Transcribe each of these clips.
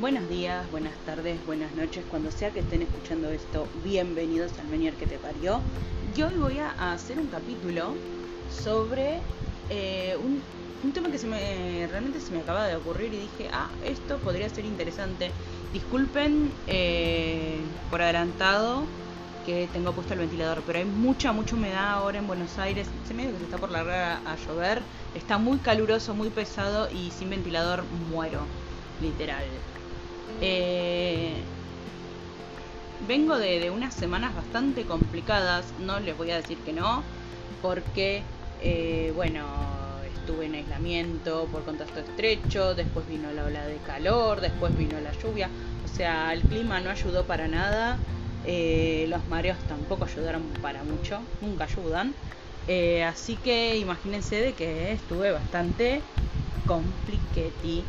Buenos días, buenas tardes, buenas noches, cuando sea que estén escuchando esto, bienvenidos al Menier que te parió. Y hoy voy a hacer un capítulo sobre eh, un, tema que se me, realmente se me acaba de ocurrir y dije, ah, esto podría ser interesante. Disculpen eh, por adelantado que tengo puesto el ventilador, pero hay mucha, mucha humedad ahora en Buenos Aires. Se me que se está por a llover. Está muy caluroso, muy pesado y sin ventilador muero, literal. Eh, vengo de, unas semanas bastante complicadas, no les voy a decir que no, porque, eh, bueno, estuve en aislamiento por contacto estrecho, después vino la ola de calor, después vino la lluvia, o sea, el clima no ayudó para nada, eh, los mareos tampoco ayudaron para mucho, nunca ayudan. así que imagínense de que estuve bastante compliqueti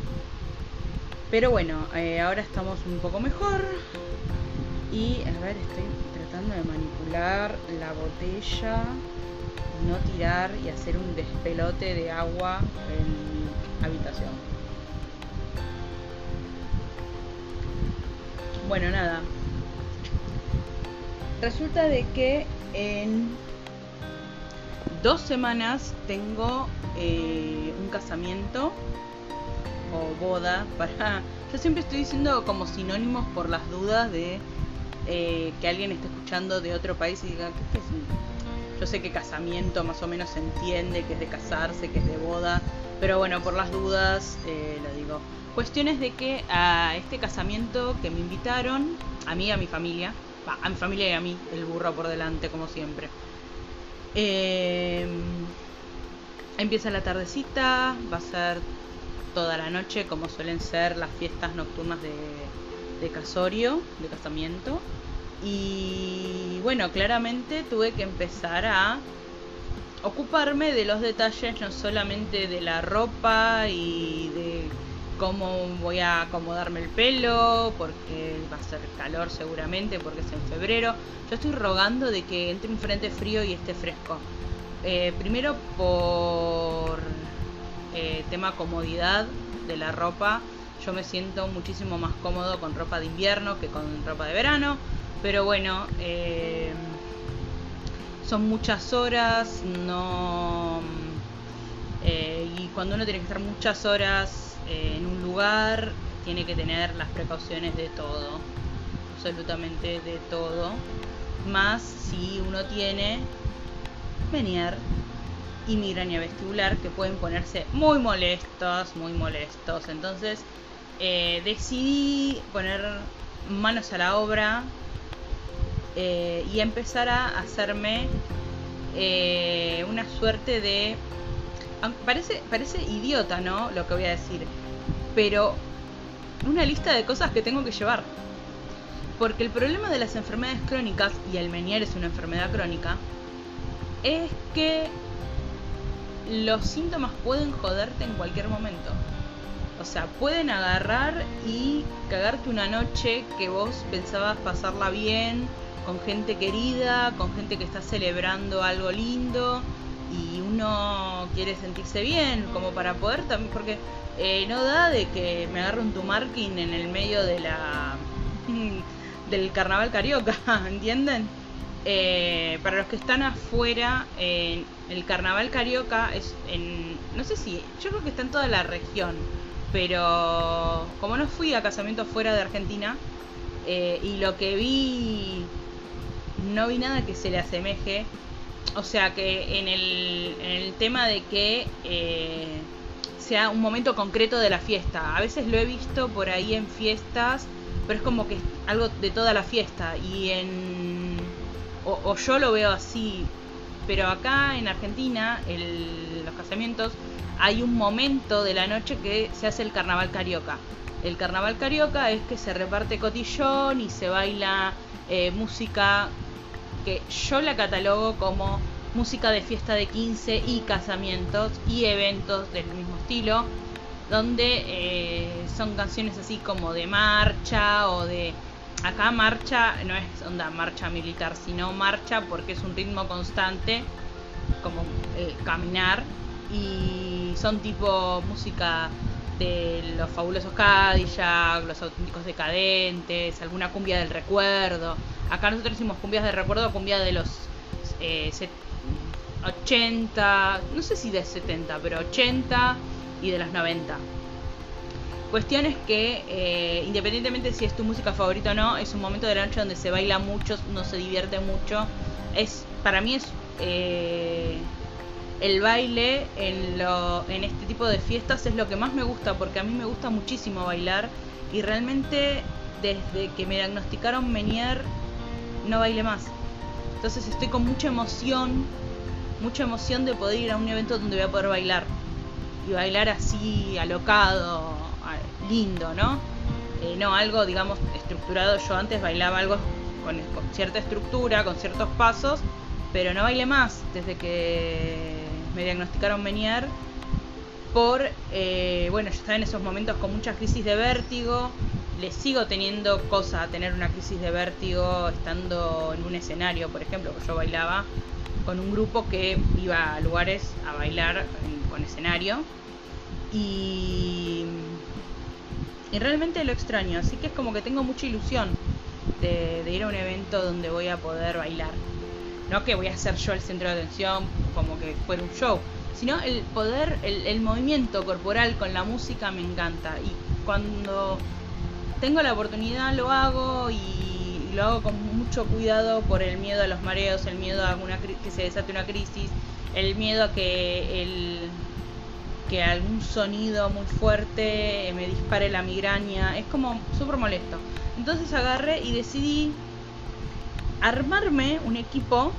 pero bueno, eh, ahora estamos un poco mejor. Y a ver, estoy tratando de manipular la botella, no tirar y hacer un despelote de agua en mi habitación. Bueno, nada. Resulta de que en dos semanas tengo eh, un casamiento o boda para... Yo siempre estoy diciendo como sinónimos por las dudas de eh, que alguien esté escuchando de otro país y diga, ¿qué es Yo sé que casamiento más o menos se entiende, que es de casarse, que es de boda, pero bueno, por las dudas eh, lo digo. Cuestiones de que a este casamiento que me invitaron, a mí a mi familia, a mi familia y a mí, el burro por delante como siempre. Eh, empieza la tardecita, va a ser toda la noche, como suelen ser las fiestas nocturnas de, casorio, de casamiento. Y bueno, claramente tuve que empezar a ocuparme de los detalles, no solamente de la ropa y de cómo voy a acomodarme el pelo, porque va a ser calor seguramente, porque es en febrero. Yo estoy rogando de que entre un frente frío y esté fresco. Eh, primero por eh, tema comodidad de la ropa, yo me siento muchísimo más cómodo con ropa de invierno que con ropa de verano. Pero bueno, eh, son muchas horas, no... Eh, y cuando uno tiene que estar muchas horas en un lugar, tiene que tener las precauciones de todo, absolutamente de todo. Más si uno tiene venir y migraña vestibular que pueden ponerse muy molestos, muy molestos. Entonces eh, decidí poner manos a la obra eh, y empezar a hacerme eh, una suerte de... Parece, parece idiota, ¿no? Lo que voy a decir. Pero una lista de cosas que tengo que llevar. Porque el problema de las enfermedades crónicas, y el Menier es una enfermedad crónica, es que los síntomas pueden joderte en cualquier momento. O sea, pueden agarrar y cagarte una noche que vos pensabas pasarla bien, con gente querida, con gente que está celebrando algo lindo y uno quiere sentirse bien, como para poder también, porque eh, no da de que me agarre un tumarkin en el medio de la del carnaval carioca, ¿entienden? Eh, para los que están afuera, el carnaval carioca es en. No sé si. Yo creo que está en toda la región. Pero como no fui a casamiento fuera de Argentina, eh, y lo que vi. No vi nada que se le asemeje. O sea que en el, en el tema de que eh, sea un momento concreto de la fiesta. A veces lo he visto por ahí en fiestas, pero es como que es algo de toda la fiesta. Y en o, yo lo veo así, pero acá en Argentina, el, los casamientos, hay un momento de la noche que se hace el carnaval carioca. El carnaval carioca es que se reparte cotillón y se baila eh, música que yo la catalogo como música de fiesta de 15 y casamientos y eventos del mismo estilo, donde eh, son canciones así como de marcha o de acá marcha no es onda marcha militar, sino marcha porque es un ritmo constante, como eh, caminar, y son tipo música de los fabulosos Cadillac, los auténticos decadentes, alguna cumbia del recuerdo. Acá nosotros hicimos cumbias de recuerdo, cumbia de los eh, 80, no sé si de 70, pero 80 y de los 90. Cuestión es que, eh, independientemente si es tu música favorita o no, es un momento de la noche donde se baila mucho, no se divierte mucho. Es, para mí es eh, el baile en, lo, en este tipo de fiestas es lo que más me gusta, porque a mí me gusta muchísimo bailar y realmente desde que me diagnosticaron Menier no baile más. Entonces estoy con mucha emoción, mucha emoción de poder ir a un evento donde voy a poder bailar. Y bailar así, alocado, lindo, ¿no? Eh, no algo, digamos, estructurado. Yo antes bailaba algo con, cierta estructura, con ciertos pasos, pero no bailé más desde que me diagnosticaron Menier por, eh, bueno, yo estaba en esos momentos con mucha crisis de vértigo, le sigo teniendo cosa a tener una crisis de vértigo estando en un escenario, por ejemplo, yo bailaba con un grupo que iba a lugares a bailar con escenario y y realmente lo extraño, así que es como que tengo mucha ilusión de, ir a un evento donde voy a poder bailar. No que voy a ser yo el centro de atención como que fuera un show, sino el poder, el, movimiento corporal con la música me encanta. Y cuando tengo la oportunidad lo hago y lo hago con mucho cuidado por el miedo a los mareos, el miedo a una, que se desate una crisis, el miedo a que el que algún sonido muy fuerte me dispare la migraña. Es como súper molesto. Entonces agarré y decidí armarme un equipo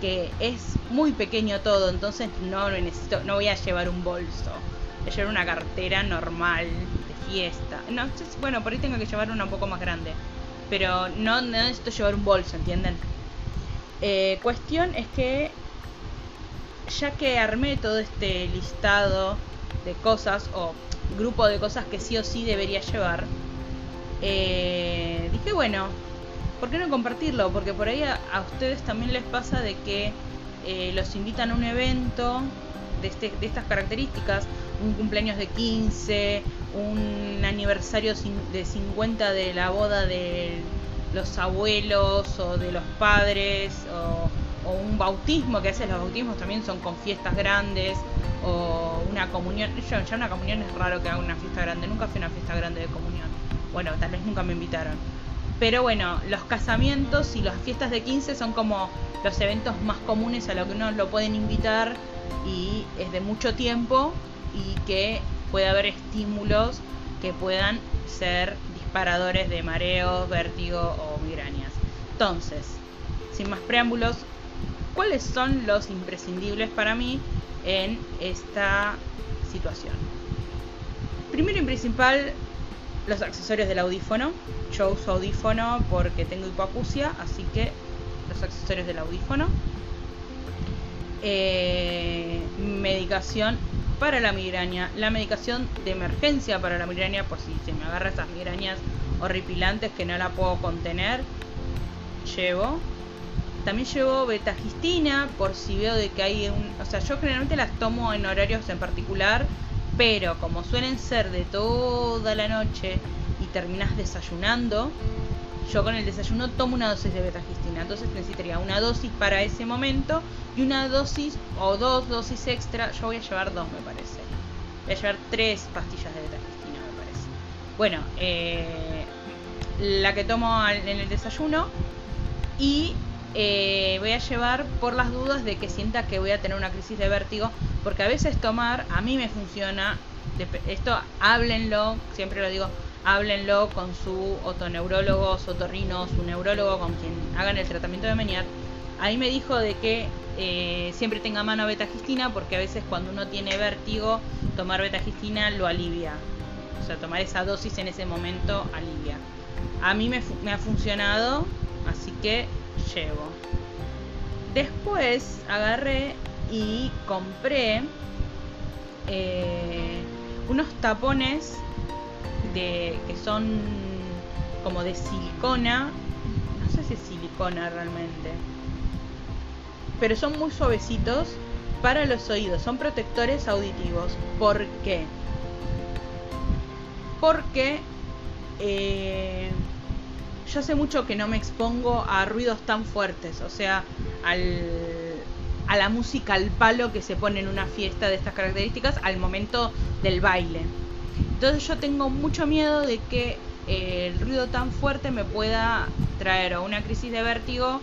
que es muy pequeño todo, entonces no necesito, no voy a llevar un bolso, voy a llevar una cartera normal de fiesta. No, bueno, por ahí tengo que llevar una un poco más grande, pero no, necesito llevar un bolso, ¿entienden? Eh, cuestión es que ya que armé todo este listado de cosas o grupo de cosas que sí o sí debería llevar, eh, dije, bueno, ¿por qué no compartirlo? Porque por ahí a, ustedes también les pasa de que eh, los invitan a un evento de, este, de estas características, un cumpleaños de 15, un aniversario de 50 de la boda de los abuelos o de los padres o o un bautismo, que a veces los bautismos también son con fiestas grandes, o una comunión. Yo, ya una comunión es raro que haga una fiesta grande, nunca fui una fiesta grande de comunión. Bueno, tal vez nunca me invitaron. Pero bueno, los casamientos y las fiestas de 15 son como los eventos más comunes a los que uno lo pueden invitar y es de mucho tiempo y que puede haber estímulos que puedan ser disparadores de mareos, vértigo o migrañas. Entonces, sin más preámbulos, cuáles son los imprescindibles para mí en esta situación. Primero y principal, los accesorios del audífono. Yo uso audífono porque tengo hipoacusia, así que los accesorios del audífono. Eh, medicación para la migraña. La medicación de emergencia para la migraña, por si se me agarra esas migrañas horripilantes que no la puedo contener. Llevo también llevo betagistina por si veo de que hay un... O sea, yo generalmente las tomo en horarios en particular, pero como suelen ser de toda la noche y terminas desayunando, yo con el desayuno tomo una dosis de betagistina. Entonces necesitaría una dosis para ese momento y una dosis o dos dosis extra. Yo voy a llevar dos, me parece. Voy a llevar tres pastillas de betagistina, me parece. Bueno, eh, la que tomo en el desayuno y eh, voy a llevar por las dudas de que sienta que voy a tener una crisis de vértigo, porque a veces tomar a mí me funciona. Esto háblenlo, siempre lo digo, háblenlo con su otoneurólogo, su otorrino, su neurólogo, con quien hagan el tratamiento de Menier. A mí me dijo de que eh, siempre tenga mano betagistina porque a veces cuando uno tiene vértigo, tomar betagistina lo alivia. O sea, tomar esa dosis en ese momento alivia. A mí me ha funcionado, así que llevo. Después agarré y compré eh, unos tapones de que son como de silicona. No sé si es silicona realmente. Pero son muy suavecitos para los oídos. Son protectores auditivos. ¿Por qué? porque eh, yo hace mucho que no me expongo a ruidos tan fuertes, o sea, al, a la música al palo que se pone en una fiesta de estas características al momento del baile. Entonces yo tengo mucho miedo de que eh, el ruido tan fuerte me pueda traer o una crisis de vértigo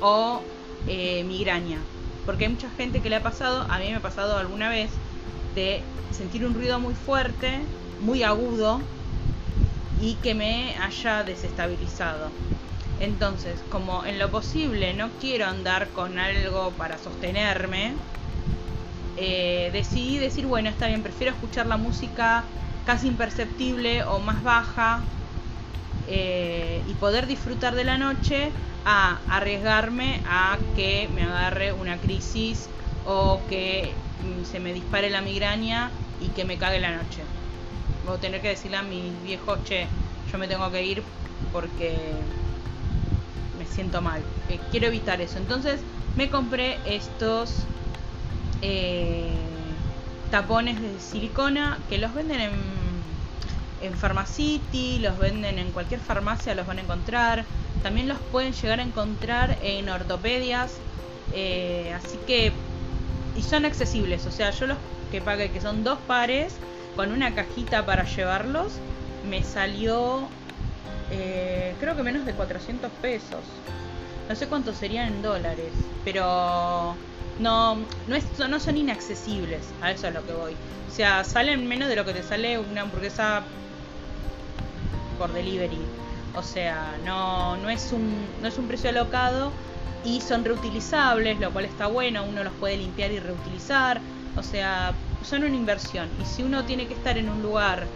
o eh, migraña. Porque hay mucha gente que le ha pasado, a mí me ha pasado alguna vez, de sentir un ruido muy fuerte, muy agudo, y que me haya desestabilizado. Entonces, como en lo posible no quiero andar con algo para sostenerme, eh, decidí decir, bueno, está bien, prefiero escuchar la música casi imperceptible o más baja eh, y poder disfrutar de la noche a arriesgarme a que me agarre una crisis o que mm, se me dispare la migraña y que me cague la noche. A tener que decirle a mis viejos, che, yo me tengo que ir porque me siento mal. Eh, quiero evitar eso. Entonces me compré estos eh, tapones de silicona que los venden en, en Pharmacity, los venden en cualquier farmacia, los van a encontrar. También los pueden llegar a encontrar en ortopedias. Eh, así que... Y son accesibles. O sea, yo los que pagué, que son dos pares, con una cajita para llevarlos, me salió eh, creo que menos de 400 pesos. No sé cuánto serían en dólares, pero no, no, son inaccesibles, a eso es lo que voy. O sea, salen menos de lo que te sale una hamburguesa por delivery. O sea, no, no, es un, no es un precio alocado y son reutilizables, lo cual está bueno, uno los puede limpiar y reutilizar. O sea, son una inversión. Y si uno tiene que estar en un lugar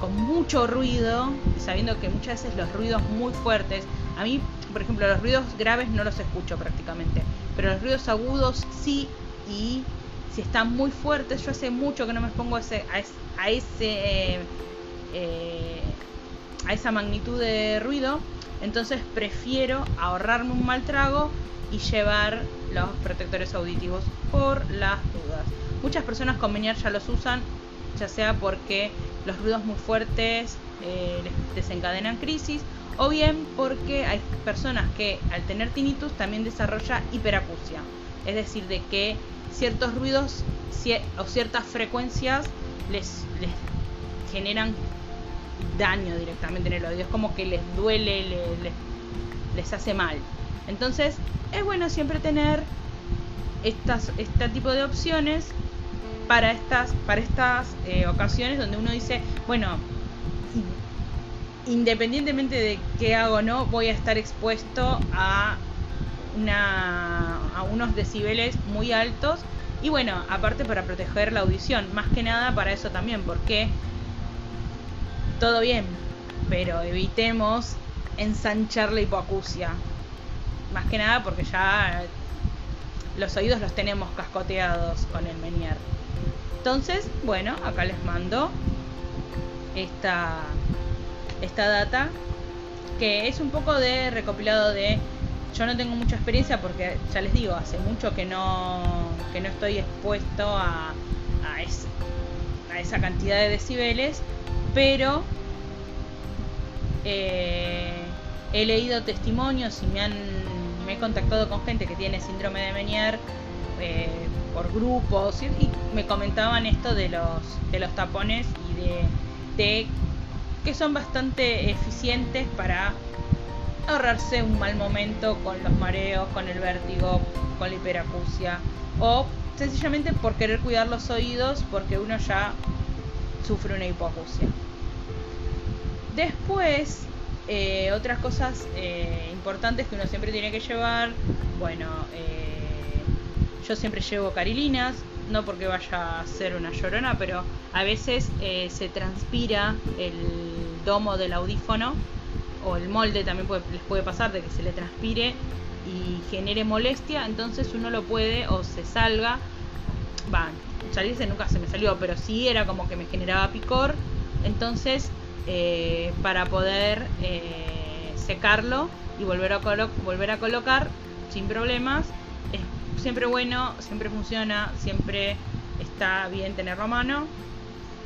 con mucho ruido, sabiendo que muchas veces los ruidos muy fuertes, a mí, por ejemplo, los ruidos graves no los escucho prácticamente, pero los ruidos agudos sí, y si están muy fuertes, yo hace mucho que no me pongo a ese, a, eh, esa magnitud de ruido, entonces prefiero ahorrarme un mal trago y llevar los protectores auditivos por las dudas. Muchas personas con Menier ya los usan, ya sea porque los ruidos muy fuertes eh, desencadenan crisis o bien porque hay personas que al tener tinnitus también desarrolla hiperacusia, es decir, de que ciertos ruidos o ciertas frecuencias les, generan daño directamente en el oído, es como que les duele, les, hace mal. Entonces es bueno siempre tener este tipo de opciones para estas, para estas eh, ocasiones donde uno dice, bueno, independientemente de qué hago o no, voy a estar expuesto a, una, a unos decibeles muy altos. Y bueno, aparte para proteger la audición, más que nada para eso también, porque todo bien, pero evitemos ensanchar la hipoacusia. Más que nada porque ya los oídos los tenemos cascoteados con el Menier. Entonces, bueno, acá les mando esta, esta data que es un poco de recopilado de yo no tengo mucha experiencia porque ya les digo hace mucho que no que no estoy expuesto a, a, esa cantidad de decibeles pero eh, he leído testimonios y me han me he contactado con gente que tiene síndrome de Menier eh, por grupos y, me comentaban esto de los, de los tapones y de, que son bastante eficientes para ahorrarse un mal momento con los mareos, con el vértigo, con la hiperacusia o sencillamente por querer cuidar los oídos porque uno ya sufre una hipoacusia. Después, eh, otras cosas eh, importantes que uno siempre tiene que llevar, bueno, eh, yo siempre llevo carilinas, no porque vaya a ser una llorona, pero a veces eh, se transpira el domo del audífono o el molde también les puede pasar de que se le transpire y genere molestia, entonces uno lo puede o se salga, va, salirse nunca se me salió, pero sí era como que me generaba picor, entonces eh, para poder eh, secarlo y volver a, volver a colocar sin problemas, siempre bueno, siempre funciona, siempre está bien tenerlo a mano.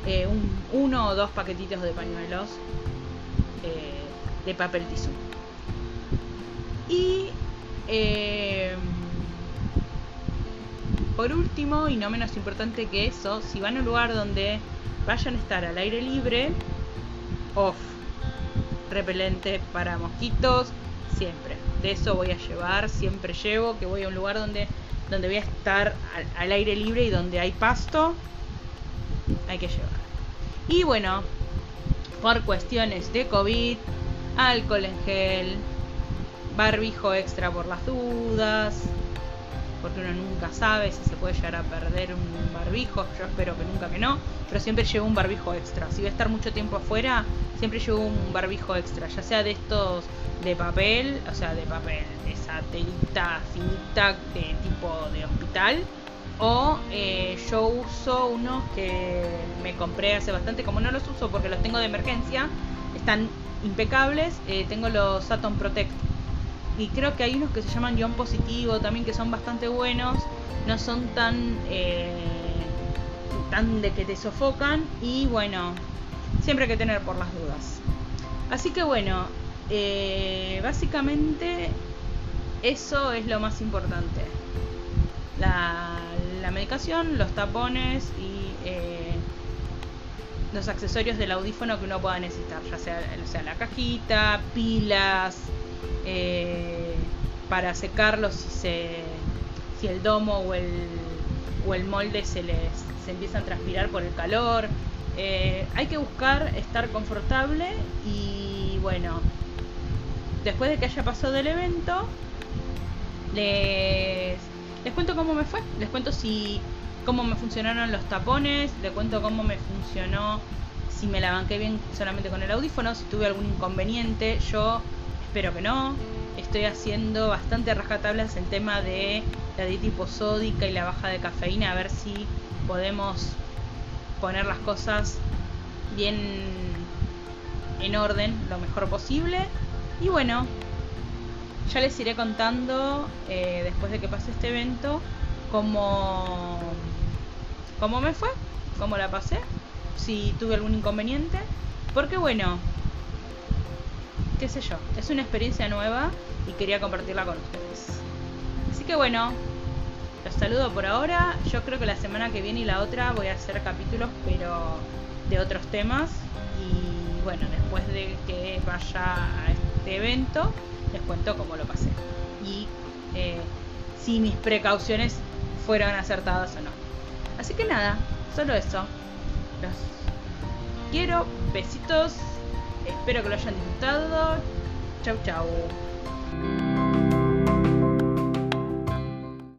eh, un, uno o dos paquetitos de pañuelos eh, de papel tisú. Y eh, por último, y no menos importante que eso, si van a un lugar donde vayan a estar al aire libre, off, repelente para mosquitos, siempre. De eso voy a llevar, siempre llevo, que voy a un lugar donde, donde voy a estar al, aire libre y donde hay pasto, hay que llevar. Y bueno, por cuestiones de COVID, alcohol en gel, barbijo extra por las dudas, porque uno nunca sabe si se puede llegar a perder un barbijo, yo espero que nunca que no, pero siempre llevo un barbijo extra. Si voy a estar mucho tiempo afuera, siempre llevo un barbijo extra, ya sea de estos de papel, o sea, de papel, esa telita finita de tipo de hospital, o eh, yo uso unos que me compré hace bastante, como no los uso porque los tengo de emergencia, están impecables, eh, tengo los Atom Protect y creo que hay unos que se llaman guion positivo también que son bastante buenos no son tan eh, tan de que te sofocan y bueno siempre hay que tener por las dudas. Así que bueno eh, básicamente eso es lo más importante. La, medicación los tapones y eh, los accesorios del audífono que uno pueda necesitar ya sea, sea la cajita pilas eh, para secarlos si, se, si el domo o el, o el molde se les se empiezan a transpirar por el calor. Eh, hay que buscar estar confortable y bueno, después de que haya pasado el evento, les, les cuento cómo me fue, les cuento si cómo me funcionaron los tapones, les cuento cómo me funcionó, si me la banqué bien solamente con el audífono, si tuve algún inconveniente, yo espero que no. Estoy haciendo bastante rajatablas el tema de la dieta hiposódica y la baja de cafeína, a ver si podemos poner las cosas bien en orden lo mejor posible. Y bueno, ya les iré contando eh, después de que pase este evento cómo, cómo me fue, cómo la pasé, si tuve algún inconveniente. Porque bueno, qué sé yo, es una experiencia nueva y quería compartirla con ustedes. Así que bueno, los saludo por ahora. Yo creo que la semana que viene y la otra voy a hacer capítulos, pero de otros temas. Y bueno, después de que vaya a este evento, les cuento cómo lo pasé. Y eh, si mis precauciones fueron acertadas o no. Así que nada, solo eso. Los quiero, besitos Espero que lo hayan disfrutado. Chau, chau.